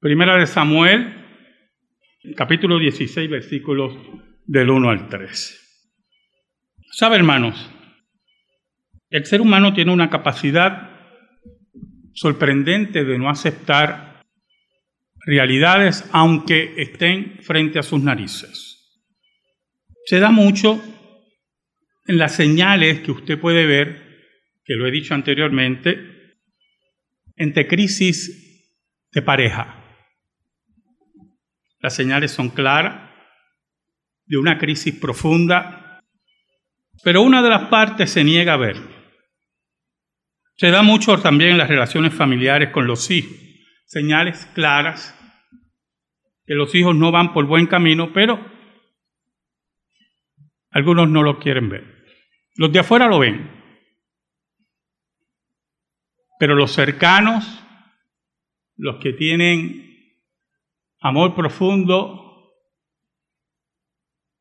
Primera de Samuel, capítulo 16, versículos del 1 al 3. ¿Sabe, hermanos? El ser humano tiene una capacidad sorprendente de no aceptar realidades aunque estén frente a sus narices. Se da mucho en las señales que usted puede ver, que lo he dicho anteriormente, entre crisis de pareja. Las señales son claras de una crisis profunda, pero una de las partes se niega a ver. Se da mucho también en las relaciones familiares con los hijos, señales claras que los hijos no van por buen camino, pero algunos no lo quieren ver. Los de afuera lo ven, pero los cercanos, los que tienen amor profundo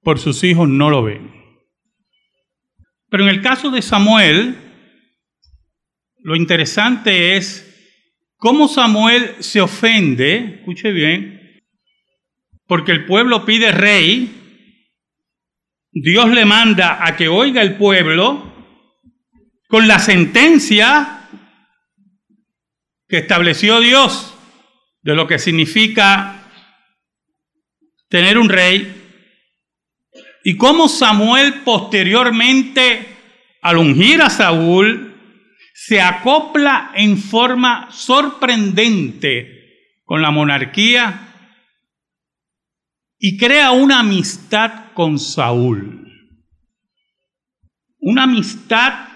por sus hijos, no lo ven. Pero en el caso de Samuel, lo interesante es cómo Samuel se ofende, escuche bien, porque el pueblo pide rey, Dios le manda a que oiga el pueblo con la sentencia que estableció Dios de lo que significa tener un rey, y cómo Samuel posteriormente, al ungir a Saúl, se acopla en forma sorprendente con la monarquía y crea una amistad con Saúl. Una amistad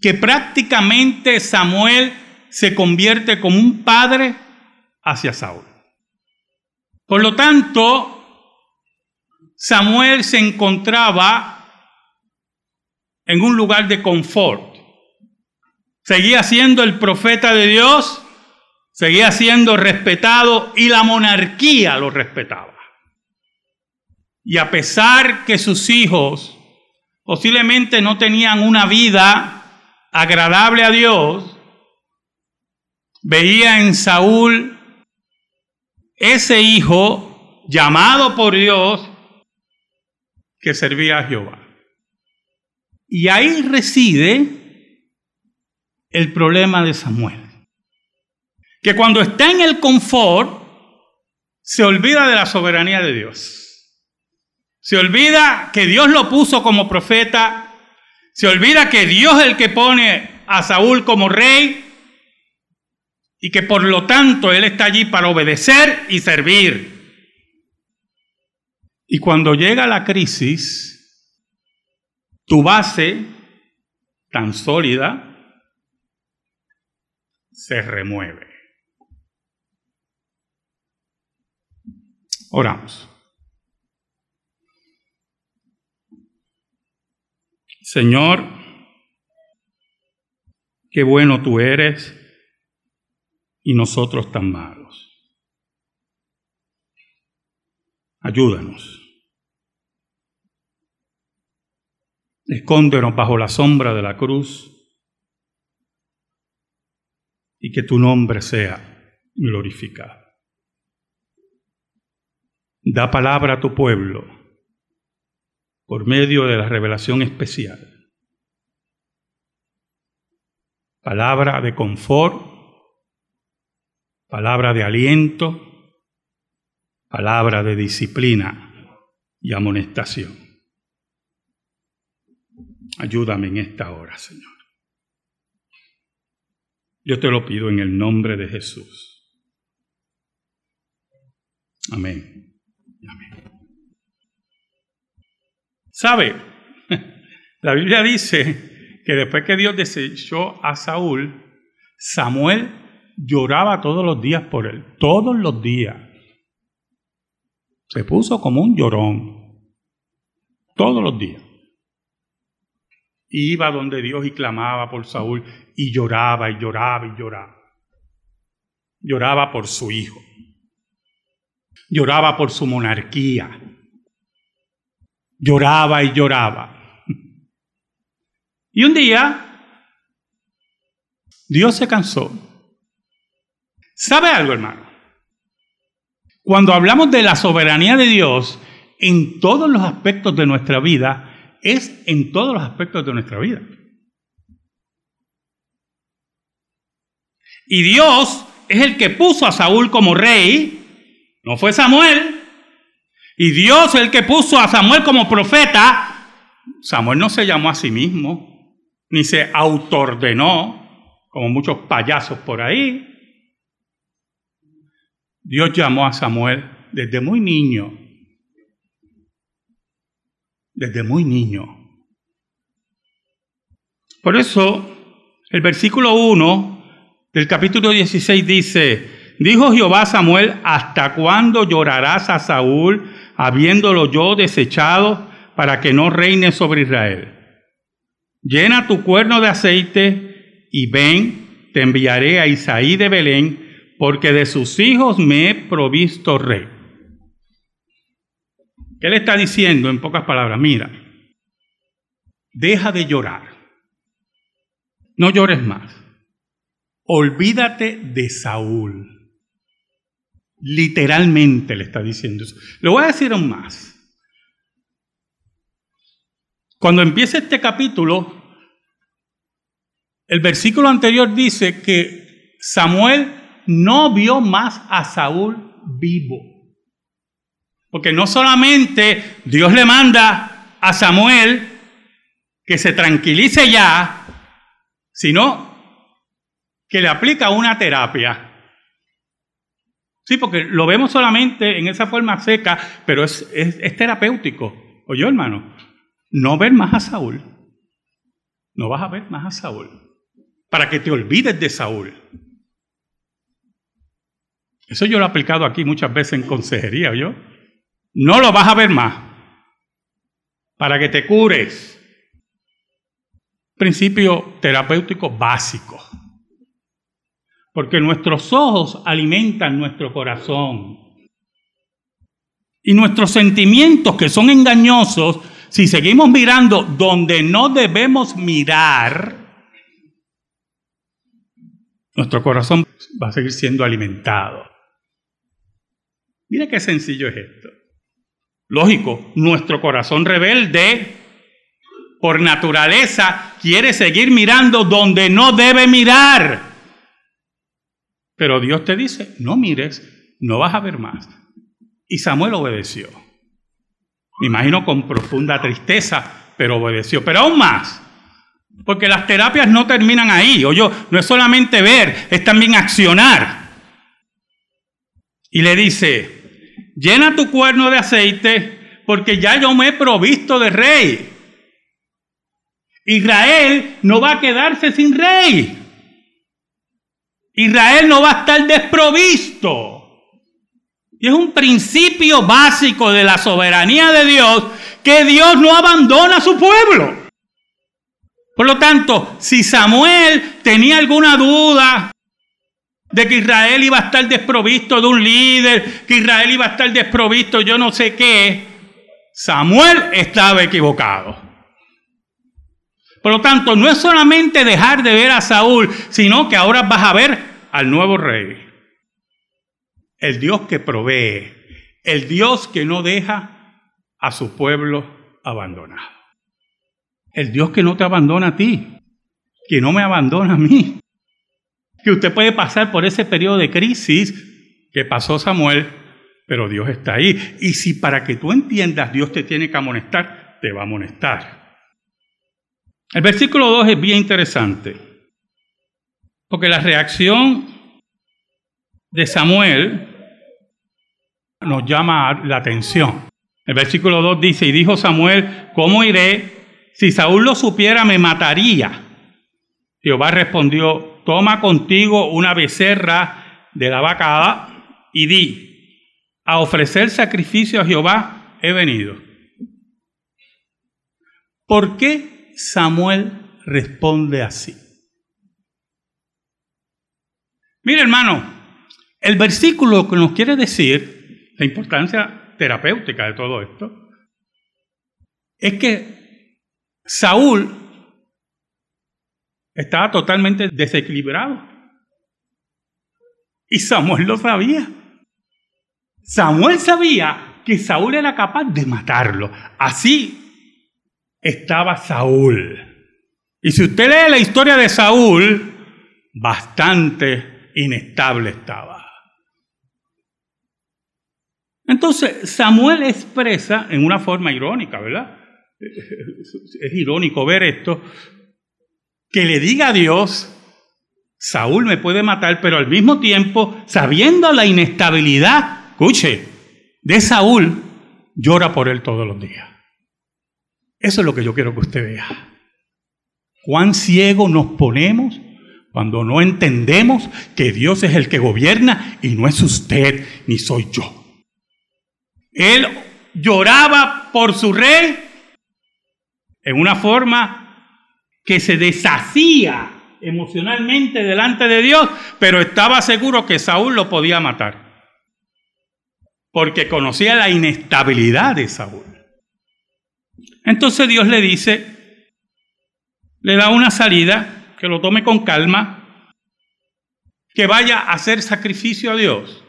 que prácticamente Samuel se convierte como un padre hacia Saúl. Por lo tanto, Samuel se encontraba en un lugar de confort seguía siendo el profeta de Dios, seguía siendo respetado y la monarquía lo respetaba. Y a pesar que sus hijos posiblemente no tenían una vida agradable a Dios, veía en Saúl ese hijo llamado por Dios que servía a Jehová. Y ahí reside el problema de Samuel. Que cuando está en el confort, se olvida de la soberanía de Dios. Se olvida que Dios lo puso como profeta. Se olvida que Dios es el que pone a Saúl como rey. Y que por lo tanto Él está allí para obedecer y servir. Y cuando llega la crisis, tu base tan sólida se remueve. Oramos. Señor, qué bueno tú eres y nosotros tan malos. Ayúdanos. Escóndenos bajo la sombra de la cruz y que tu nombre sea glorificado. Da palabra a tu pueblo por medio de la revelación especial. Palabra de confort, palabra de aliento, palabra de disciplina y amonestación. Ayúdame en esta hora, Señor. Yo te lo pido en el nombre de Jesús. Amén. Amén. ¿Sabe? La Biblia dice que después que Dios desechó a Saúl, Samuel lloraba todos los días por él, todos los días. Se puso como un llorón, todos los días iba donde Dios y clamaba por Saúl y lloraba y lloraba y lloraba. Lloraba por su hijo. Lloraba por su monarquía. Lloraba y lloraba. Y un día, Dios se cansó. ¿Sabe algo, hermano? Cuando hablamos de la soberanía de Dios en todos los aspectos de nuestra vida, es en todos los aspectos de nuestra vida. Y Dios es el que puso a Saúl como rey, no fue Samuel. Y Dios es el que puso a Samuel como profeta. Samuel no se llamó a sí mismo, ni se autoordenó, como muchos payasos por ahí. Dios llamó a Samuel desde muy niño, desde muy niño. Por eso, el versículo 1 del capítulo 16 dice, dijo Jehová a Samuel, ¿hasta cuándo llorarás a Saúl, habiéndolo yo desechado, para que no reine sobre Israel? Llena tu cuerno de aceite y ven, te enviaré a Isaí de Belén, porque de sus hijos me he provisto rey. ¿Qué le está diciendo en pocas palabras? Mira, deja de llorar. No llores más olvídate de Saúl. Literalmente le está diciendo eso. Le voy a decir aún más. Cuando empieza este capítulo, el versículo anterior dice que Samuel no vio más a Saúl vivo. Porque no solamente Dios le manda a Samuel que se tranquilice ya, sino que le aplica una terapia. Sí, porque lo vemos solamente en esa forma seca, pero es, es, terapéutico. Oye, hermano, no ver más a Saúl. No vas a ver más a Saúl. Para que te olvides de Saúl. Eso yo lo he aplicado aquí muchas veces en consejería, ¿yo? No lo vas a ver más. Para que te cures. Principio terapéutico básico. Porque nuestros ojos alimentan nuestro corazón. Y nuestros sentimientos que son engañosos, si seguimos mirando donde no debemos mirar, nuestro corazón va a seguir siendo alimentado. Mira qué sencillo es esto. Lógico, nuestro corazón rebelde, por naturaleza, quiere seguir mirando donde no debe mirar. Pero Dios te dice, no mires, no vas a ver más. Y Samuel obedeció. Me imagino con profunda tristeza, pero obedeció. Pero aún más, porque las terapias no terminan ahí. O yo, no es solamente ver, es también accionar. Y le dice, llena tu cuerno de aceite, porque ya yo me he provisto de rey. Israel no va a quedarse sin rey. Israel no va a estar desprovisto. Y es un principio básico de la soberanía de Dios que Dios no abandona a su pueblo. Por lo tanto, si Samuel tenía alguna duda de que Israel iba a estar desprovisto de un líder, que Israel iba a estar desprovisto yo no sé qué, Samuel estaba equivocado. Por lo tanto, no es solamente dejar de ver a Saúl, sino que ahora vas a ver al nuevo rey. El Dios que provee, el Dios que no deja a su pueblo abandonado. El Dios que no te abandona a ti, que no me abandona a mí. Que usted puede pasar por ese periodo de crisis que pasó Samuel, pero Dios está ahí. Y si para que tú entiendas Dios te tiene que amonestar, te va a amonestar. El versículo 2 es bien interesante, porque la reacción de Samuel nos llama la atención. El versículo 2 dice, y dijo Samuel, ¿cómo iré? Si Saúl lo supiera, me mataría. Jehová respondió, toma contigo una becerra de la vacada y di, a ofrecer sacrificio a Jehová he venido. ¿Por qué Samuel responde así. Mira hermano, el versículo que nos quiere decir la importancia terapéutica de todo esto es que Saúl estaba totalmente desequilibrado. Y Samuel lo sabía. Samuel sabía que Saúl era capaz de matarlo. Así estaba Saúl. Y si usted lee la historia de Saúl, bastante inestable estaba. Entonces, Samuel expresa en una forma irónica, ¿verdad? Es irónico ver esto, que le diga a Dios, Saúl me puede matar, pero al mismo tiempo, sabiendo la inestabilidad, escuche, de Saúl, llora por él todos los días. Eso es lo que yo quiero que usted vea. Cuán ciego nos ponemos cuando no entendemos que Dios es el que gobierna y no es usted ni soy yo. Él lloraba por su rey en una forma que se deshacía emocionalmente delante de Dios, pero estaba seguro que Saúl lo podía matar, porque conocía la inestabilidad de Saúl. Entonces Dios le dice, le da una salida, que lo tome con calma, que vaya a hacer sacrificio a Dios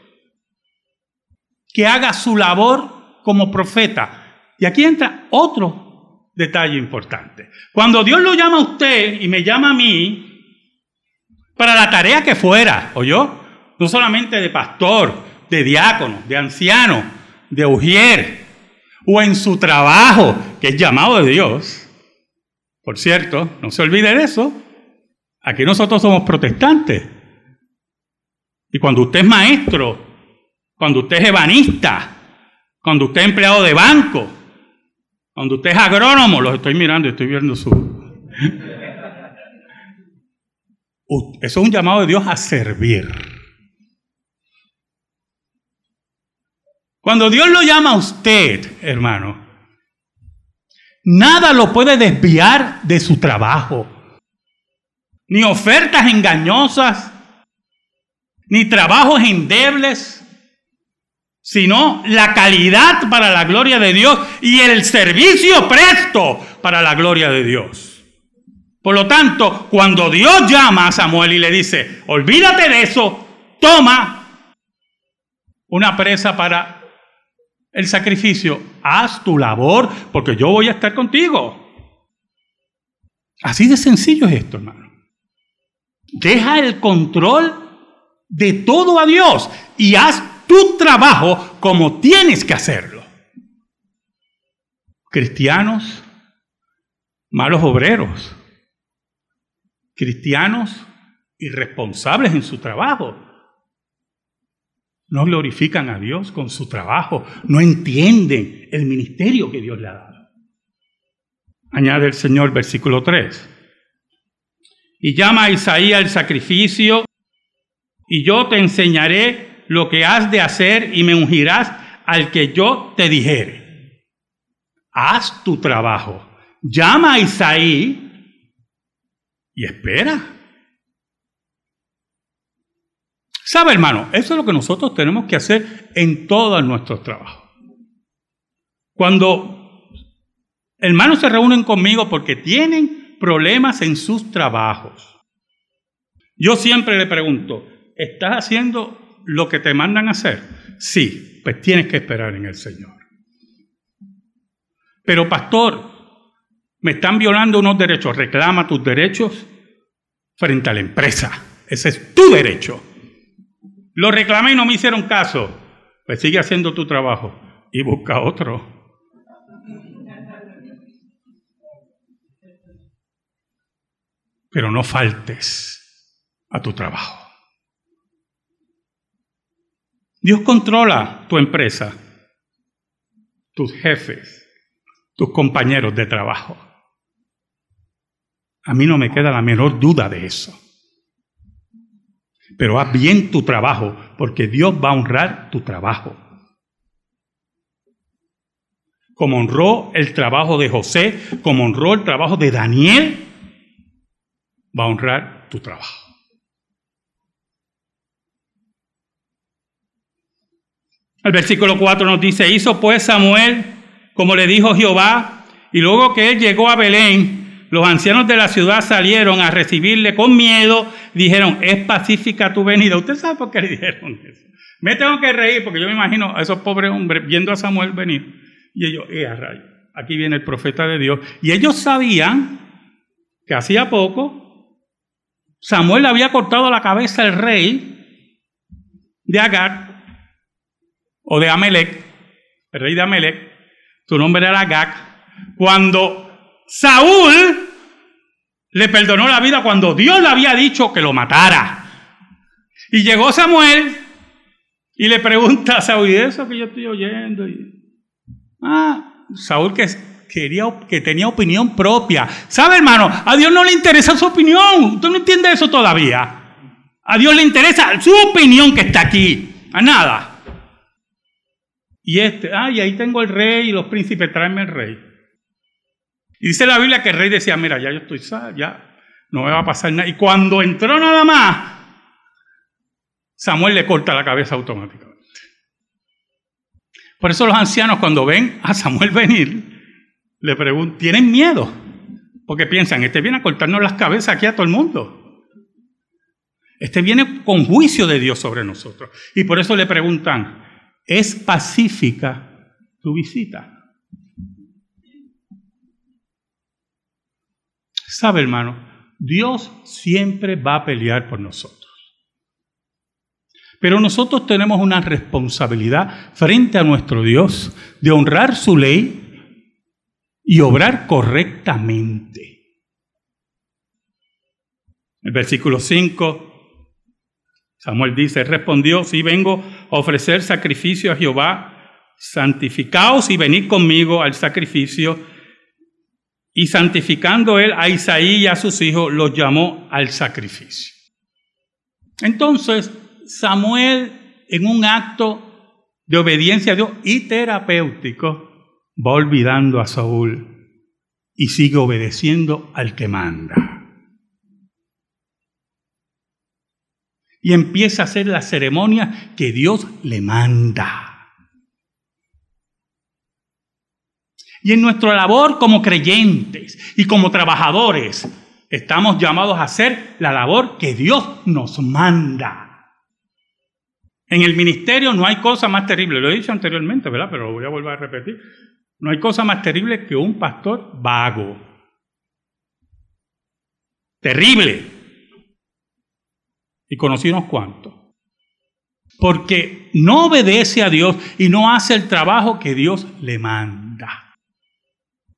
que haga su labor como profeta. Y aquí entra otro detalle importante. Cuando Dios lo llama a usted y me llama a mí, para la tarea que fuera, yo, No solamente de pastor, de diácono, de anciano, de ujier, o en su trabajo, que es llamado de Dios. Por cierto, no se olvide de eso. Aquí nosotros somos protestantes. Y cuando usted es maestro, cuando usted es ebanista, cuando usted es empleado de banco, cuando usted es agrónomo, los estoy mirando estoy viendo su... Eso es un llamado de Dios a servir. Cuando Dios lo llama a usted, hermano, nada lo puede desviar de su trabajo. Ni ofertas engañosas, ni trabajos endebles, sino la calidad para la gloria de Dios y el servicio presto para la gloria de Dios. Por lo tanto, cuando Dios llama a Samuel y le dice, olvídate de eso, toma una presa para el sacrificio, haz tu labor porque yo voy a estar contigo. Así de sencillo es esto, hermano. Deja el control de todo a Dios y haz tu trabajo como tienes que hacerlo. Cristianos, malos obreros, cristianos irresponsables en su trabajo, no glorifican a Dios con su trabajo, no entienden el ministerio que Dios le ha dado. Añade el Señor versículo 3. Y llama a Isaías el sacrificio, y yo te enseñaré lo que has de hacer y me ungirás al que yo te dijere. Haz tu trabajo. Llama a Isaí y espera. ¿Sabe, hermano? Eso es lo que nosotros tenemos que hacer en todos nuestros trabajos. Cuando hermanos se reúnen conmigo porque tienen problemas en sus trabajos, yo siempre le pregunto, ¿estás haciendo lo que te mandan a hacer? Sí, pues tienes que esperar en el Señor. Pero pastor, me están violando unos derechos, reclama tus derechos frente a la empresa. Ese es tu derecho. Lo reclamé y no me hicieron caso. Pues sigue haciendo tu trabajo y busca otro. Pero no faltes a tu trabajo. Dios controla tu empresa, tus jefes, tus compañeros de trabajo. A mí no me queda la menor duda de eso. Pero haz bien tu trabajo, porque Dios va a honrar tu trabajo. Como honró el trabajo de José, como honró el trabajo de Daniel, va a honrar tu trabajo. El versículo 4 nos dice, hizo pues Samuel como le dijo Jehová, y luego que él llegó a Belén, los ancianos de la ciudad salieron a recibirle con miedo, dijeron, es pacífica tu venida. ¿Usted sabe por qué le dijeron eso? Me tengo que reír porque yo me imagino a esos pobres hombres viendo a Samuel venir y ellos, eh, rayo, aquí viene el profeta de Dios. Y ellos sabían que hacía poco Samuel le había cortado la cabeza al rey de Agag o de Amelec, el rey de Amelec, su nombre era Agag, cuando Saúl le perdonó la vida cuando Dios le había dicho que lo matara. Y llegó Samuel y le pregunta a Saúl, ¿y eso que yo estoy oyendo? ah, Saúl que, quería, que tenía opinión propia. ¿Sabe, hermano? A Dios no le interesa su opinión. ¿Usted no entiende eso todavía? A Dios le interesa su opinión que está aquí. A nada. Y este, ah, y ahí tengo el rey y los príncipes, tráeme el rey. Y dice la Biblia que el rey decía, mira, ya yo estoy ya no me va a pasar nada. Y cuando entró nada más, Samuel le corta la cabeza automáticamente. Por eso los ancianos cuando ven a Samuel venir, le preguntan, tienen miedo, porque piensan, este viene a cortarnos las cabezas aquí a todo el mundo. Este viene con juicio de Dios sobre nosotros. Y por eso le preguntan, ¿es pacífica tu visita? Sabe, hermano, Dios siempre va a pelear por nosotros. Pero nosotros tenemos una responsabilidad frente a nuestro Dios de honrar su ley y obrar correctamente. El versículo 5, Samuel dice, respondió, si vengo a ofrecer sacrificio a Jehová, santificaos y venid conmigo al sacrificio y santificando él a Isaí y a sus hijos, los llamó al sacrificio. Entonces, Samuel, en un acto de obediencia a Dios y terapéutico, va olvidando a Saúl y sigue obedeciendo al que manda. Y empieza a hacer la ceremonia que Dios le manda. Y en nuestra labor como creyentes y como trabajadores, estamos llamados a hacer la labor que Dios nos manda. En el ministerio no hay cosa más terrible, lo he dicho anteriormente, ¿verdad? Pero lo voy a volver a repetir. No hay cosa más terrible que un pastor vago. Terrible. Y conocí unos cuantos. Porque no obedece a Dios y no hace el trabajo que Dios le manda.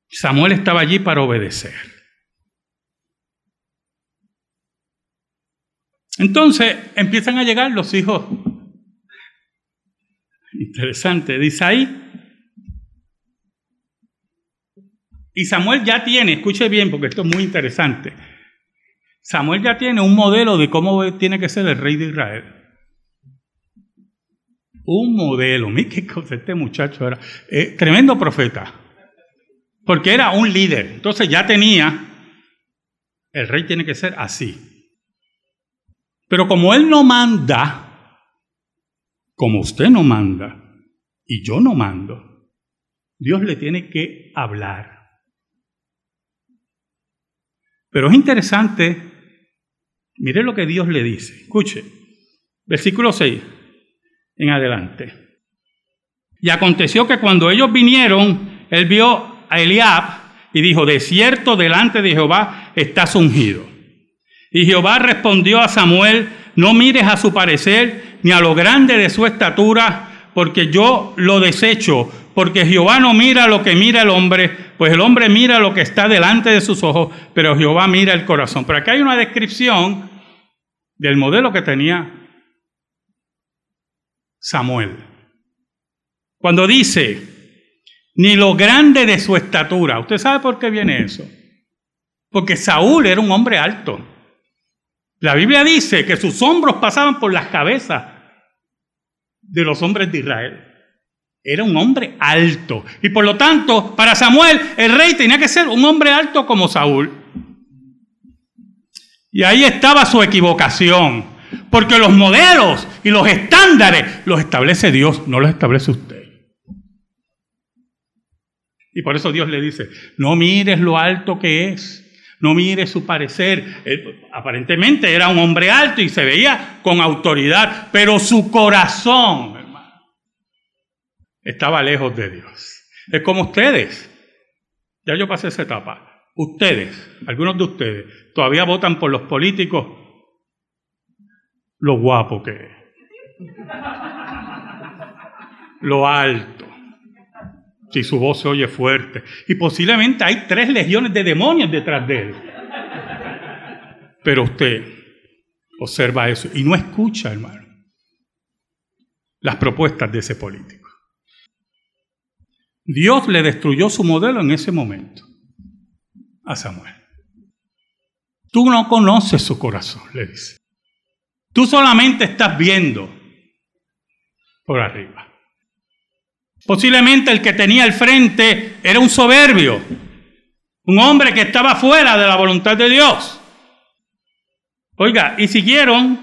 Samuel estaba allí para obedecer. Entonces empiezan a llegar los hijos. Interesante, de Isaí. Y Samuel ya tiene, escuche bien porque esto es muy interesante. Samuel ya tiene un modelo de cómo tiene que ser el rey de Israel. Un modelo. Mira qué cosa este muchacho era. Eh, tremendo profeta. Porque era un líder. Entonces ya tenía, el rey tiene que ser así. Pero como él no manda, como usted no manda, y yo no mando, Dios le tiene que hablar. Pero es interesante, mire lo que Dios le dice. Escuche, versículo 6 en adelante. Y aconteció que cuando ellos vinieron, él vio a Eliab y dijo, de cierto delante de Jehová estás ungido. Y Jehová respondió a Samuel, no mires a su parecer ni a lo grande de su estatura, porque yo lo desecho, porque Jehová no mira lo que mira el hombre, pues el hombre mira lo que está delante de sus ojos, pero Jehová mira el corazón. Pero aquí hay una descripción del modelo que tenía Samuel. Cuando dice, ni lo grande de su estatura. ¿Usted sabe por qué viene eso? Porque Saúl era un hombre alto. La Biblia dice que sus hombros pasaban por las cabezas de los hombres de Israel. Era un hombre alto. Y por lo tanto, para Samuel, el rey tenía que ser un hombre alto como Saúl. Y ahí estaba su equivocación. Porque los modelos y los estándares los establece Dios, no los establece usted. Y por eso Dios le dice, no mires lo alto que es, no mire su parecer. aparentemente era un hombre alto y se veía con autoridad, pero su corazón, estaba lejos de Dios. Es como ustedes. Ya yo pasé esa etapa. Ustedes, algunos de ustedes, todavía votan por los políticos lo guapo que es. Lo alto. Si su voz se oye fuerte. Y posiblemente hay tres legiones de demonios detrás de él. Pero usted observa eso y no escucha, hermano, las propuestas de ese político. Dios le destruyó su modelo en ese momento a Samuel. Tú no conoces su corazón, le dice. Tú solamente estás viendo por arriba. Posiblemente el que tenía al frente era un soberbio, un hombre que estaba fuera de la voluntad de Dios. Oiga, y siguieron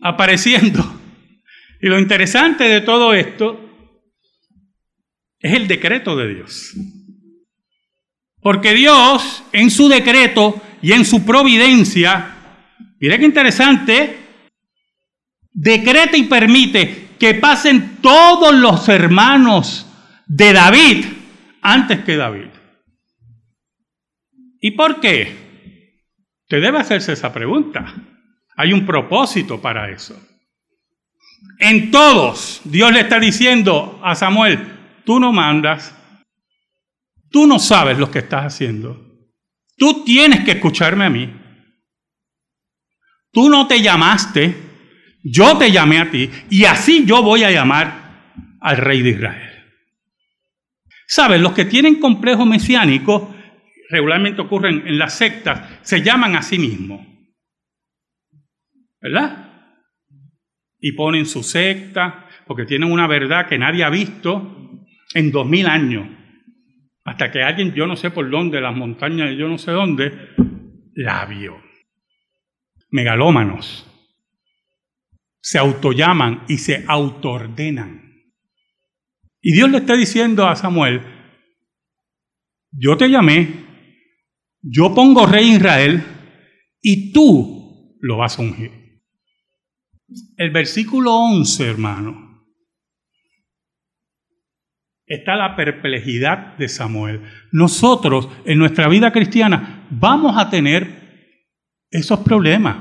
apareciendo. Y lo interesante de todo esto es el decreto de Dios. Porque Dios, en su decreto y en su providencia, mire qué interesante, decreta y permite que pasen todos los hermanos de David antes que David. ¿Y por qué? Te debe hacerse esa pregunta. Hay un propósito para eso. En todos, Dios le está diciendo a Samuel, tú no mandas, tú no sabes lo que estás haciendo, tú tienes que escucharme a mí. Tú no te llamaste, yo te llamé a ti y así yo voy a llamar al rey de Israel. ¿Sabes? Los que tienen complejo mesiánico, regularmente ocurren en las sectas, se llaman a sí mismos. ¿Verdad? Y ponen su secta porque tienen una verdad que nadie ha visto en dos mil años. Hasta que alguien, yo no sé por dónde, las montañas, yo no sé dónde, la vio megalómanos, se autollaman y se autoordenan. Y Dios le está diciendo a Samuel, yo te llamé, yo pongo rey Israel y tú lo vas a ungir. El versículo 11, hermano, está la perplejidad de Samuel. Nosotros en nuestra vida cristiana vamos a tener esos problemas,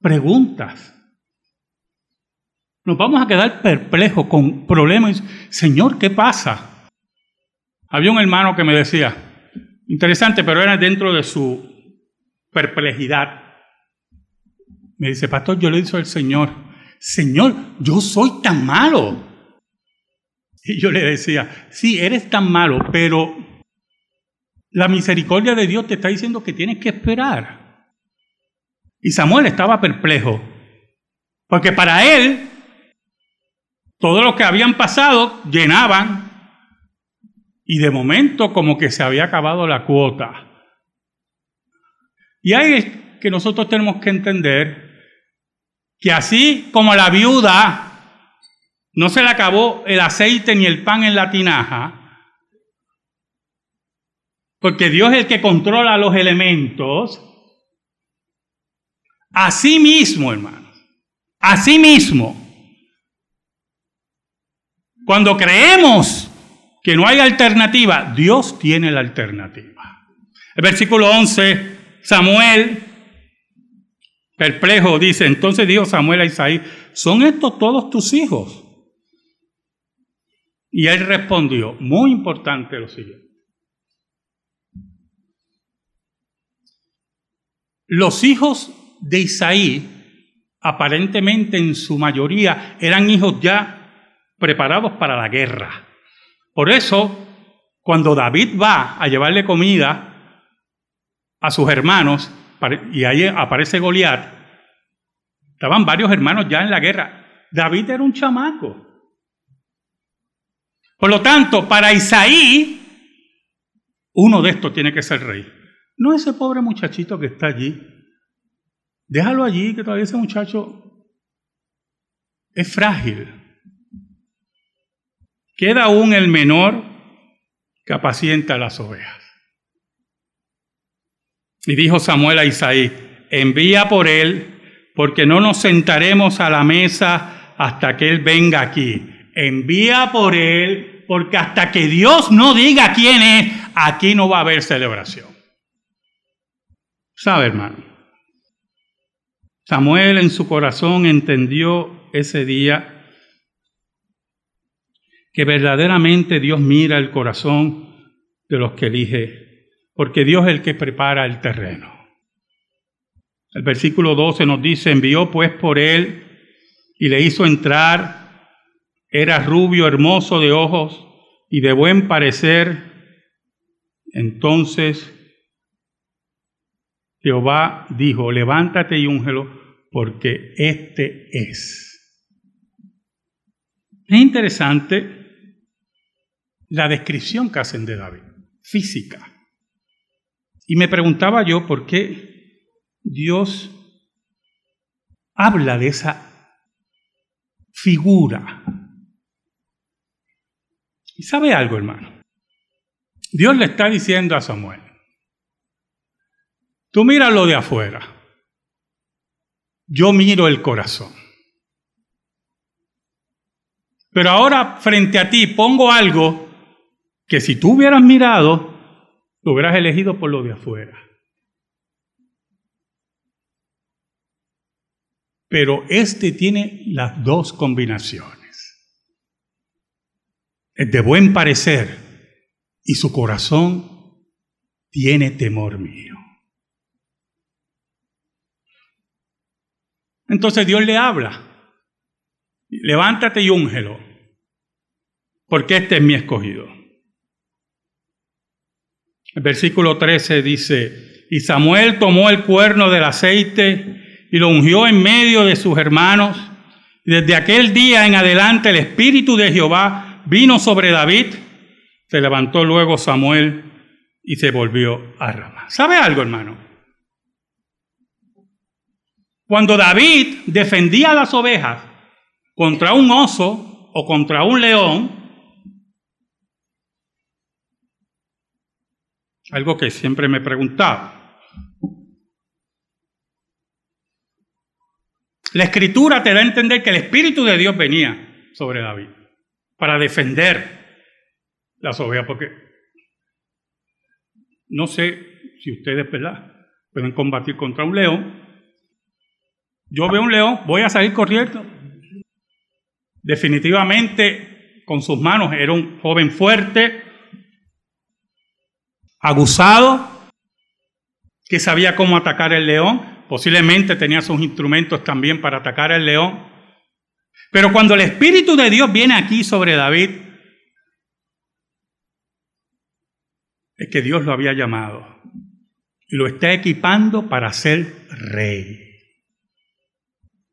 preguntas. Nos vamos a quedar perplejos con problemas. Señor, ¿qué pasa? Había un hermano que me decía, interesante, pero era dentro de su perplejidad. Me dice, pastor, yo le dicho al Señor, Señor, yo soy tan malo. Y yo le decía, sí, eres tan malo, pero la misericordia de Dios te está diciendo que tienes que esperar. Y Samuel estaba perplejo, porque para él todo lo que habían pasado llenaban y de momento como que se había acabado la cuota. Y ahí es que nosotros tenemos que entender que así como la viuda no se le acabó el aceite ni el pan en la tinaja, porque Dios es el que controla los elementos, Así mismo, hermano. Así mismo. Cuando creemos que no hay alternativa, Dios tiene la alternativa. El versículo 11, Samuel, perplejo, dice, entonces dijo Samuel a Isaí, ¿son estos todos tus hijos? Y él respondió, muy importante lo siguiente. Los hijos de Isaí, aparentemente en su mayoría, eran hijos ya preparados para la guerra. Por eso, cuando David va a llevarle comida a sus hermanos, y ahí aparece Goliat, estaban varios hermanos ya en la guerra. David era un chamaco. Por lo tanto, para Isaí, uno de estos tiene que ser rey. No ese pobre muchachito que está allí, Déjalo allí, que todavía ese muchacho es frágil. Queda aún el menor que apacienta las ovejas. Y dijo Samuel a Isaí, envía por él, porque no nos sentaremos a la mesa hasta que él venga aquí. Envía por él, porque hasta que Dios no diga quién es, aquí no va a haber celebración. ¿Sabe, hermano? Samuel en su corazón entendió ese día que verdaderamente Dios mira el corazón de los que elige, porque Dios es el que prepara el terreno. El versículo 12 nos dice, envió pues por él y le hizo entrar, era rubio, hermoso de ojos y de buen parecer. Entonces Jehová dijo, levántate y úngelo, porque este es. Es interesante la descripción que hacen de David, física. Y me preguntaba yo por qué Dios habla de esa figura. ¿Y sabe algo, hermano? Dios le está diciendo a Samuel, tú mira lo de afuera, yo miro el corazón. Pero ahora frente a ti pongo algo que si tú hubieras mirado, lo hubieras elegido por lo de afuera. Pero este tiene las dos combinaciones. Es de buen parecer y su corazón tiene temor mío. Entonces Dios le habla. Levántate y úngelo, porque este es mi escogido. El versículo 13 dice, y Samuel tomó el cuerno del aceite y lo ungió en medio de sus hermanos. Y desde aquel día en adelante el Espíritu de Jehová vino sobre David. Se levantó luego Samuel y se volvió a Ramá. ¿Sabe algo, hermano? Cuando David defendía las ovejas contra un oso o contra un león, Algo que siempre me he preguntado. La escritura te da a entender que el Espíritu de Dios venía sobre David para defender las ovejas, porque no sé si ustedes. Pueden combatir contra un león. Yo veo un león, voy a salir corriendo. Definitivamente, con sus manos, era un joven fuerte, aguzado, que sabía cómo atacar el león, posiblemente tenía sus instrumentos también para atacar al león. Pero cuando el Espíritu de Dios viene aquí sobre David, es que Dios lo había llamado y lo está equipando para ser rey,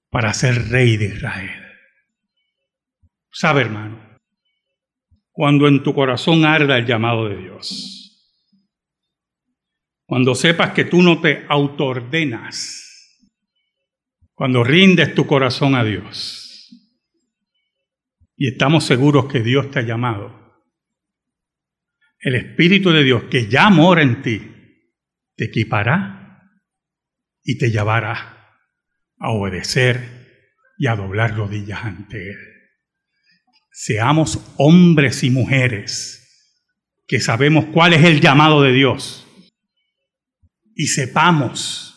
para ser rey de Israel. ¿Sabe, hermano? Cuando en tu corazón arda el llamado de Dios, cuando sepas que tú no te autoordenas, cuando rindes tu corazón a Dios y estamos seguros que Dios te ha llamado, el Espíritu de Dios que ya mora en ti te equipará y te llevará a obedecer y a doblar rodillas ante Él. Seamos hombres y mujeres que sabemos cuál es el llamado de Dios y sepamos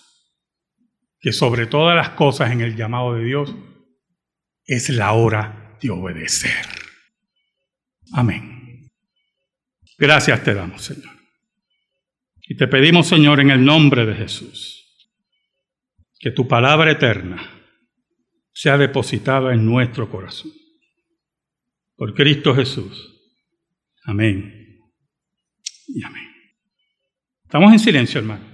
que sobre todas las cosas en el llamado de Dios es la hora de obedecer. Amén. Gracias te damos, Señor. Y te pedimos, Señor, en el nombre de Jesús, que tu palabra eterna sea depositada en nuestro corazón. Por Cristo Jesús. Amén. Y amén. Estamos en silencio, hermano.